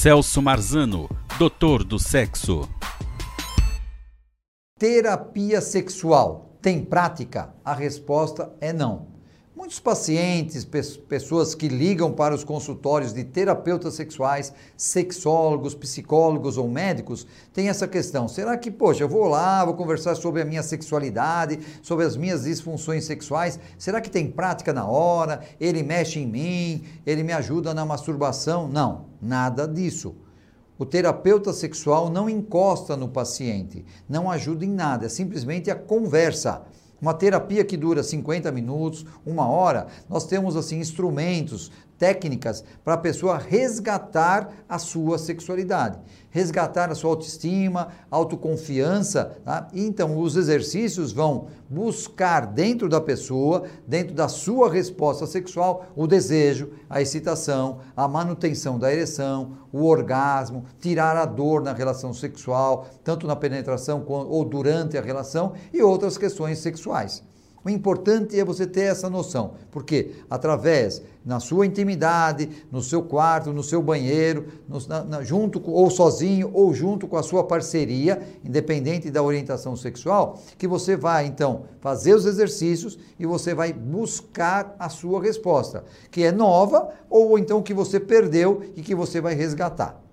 Celso Marzano, doutor do sexo. Terapia sexual tem prática? A resposta é não. Muitos pacientes, pessoas que ligam para os consultórios de terapeutas sexuais, sexólogos, psicólogos ou médicos, têm essa questão: será que, poxa, eu vou lá, vou conversar sobre a minha sexualidade, sobre as minhas disfunções sexuais, será que tem prática na hora? Ele mexe em mim, ele me ajuda na masturbação? Não, nada disso. O terapeuta sexual não encosta no paciente, não ajuda em nada, é simplesmente a conversa. Uma terapia que dura 50 minutos, uma hora, nós temos assim instrumentos, técnicas para a pessoa resgatar a sua sexualidade, resgatar a sua autoestima, autoconfiança. Tá? Então, os exercícios vão buscar dentro da pessoa, dentro da sua resposta sexual, o desejo, a excitação, a manutenção da ereção, o orgasmo, tirar a dor na relação sexual, tanto na penetração ou durante a relação e outras questões sexuais. O importante é você ter essa noção, porque através, na sua intimidade, no seu quarto, no seu banheiro, no, na, na, junto ou sozinho ou junto com a sua parceria, independente da orientação sexual, que você vai então fazer os exercícios e você vai buscar a sua resposta, que é nova ou então que você perdeu e que você vai resgatar.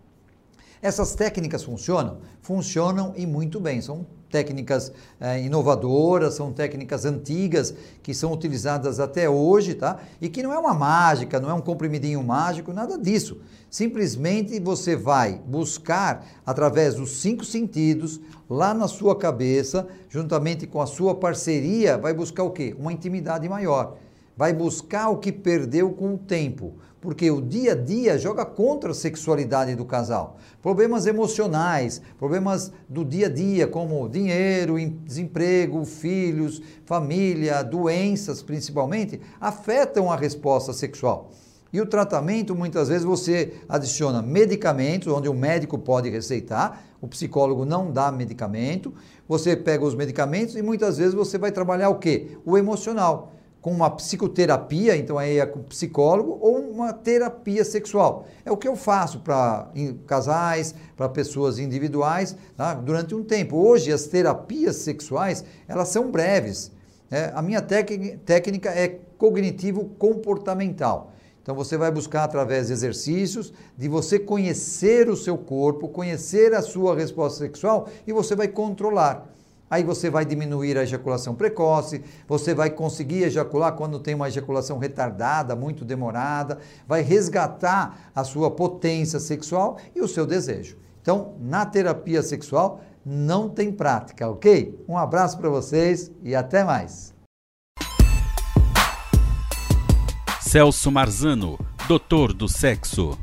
Essas técnicas funcionam? Funcionam e muito bem. São técnicas é, inovadoras, são técnicas antigas que são utilizadas até hoje, tá? E que não é uma mágica, não é um comprimidinho mágico, nada disso. Simplesmente você vai buscar através dos cinco sentidos, lá na sua cabeça, juntamente com a sua parceria, vai buscar o quê? Uma intimidade maior vai buscar o que perdeu com o tempo, porque o dia a dia joga contra a sexualidade do casal. Problemas emocionais, problemas do dia a dia, como dinheiro, desemprego, filhos, família, doenças principalmente, afetam a resposta sexual. E o tratamento, muitas vezes, você adiciona medicamentos, onde o médico pode receitar, o psicólogo não dá medicamento, você pega os medicamentos e muitas vezes você vai trabalhar o quê? O emocional com uma psicoterapia, então aí é com psicólogo, ou uma terapia sexual. É o que eu faço para casais, para pessoas individuais, tá? durante um tempo. Hoje as terapias sexuais, elas são breves. É, a minha técnica é cognitivo-comportamental. Então você vai buscar através de exercícios, de você conhecer o seu corpo, conhecer a sua resposta sexual e você vai controlar. Aí você vai diminuir a ejaculação precoce, você vai conseguir ejacular quando tem uma ejaculação retardada, muito demorada, vai resgatar a sua potência sexual e o seu desejo. Então, na terapia sexual não tem prática, ok? Um abraço para vocês e até mais. Celso Marzano, doutor do sexo.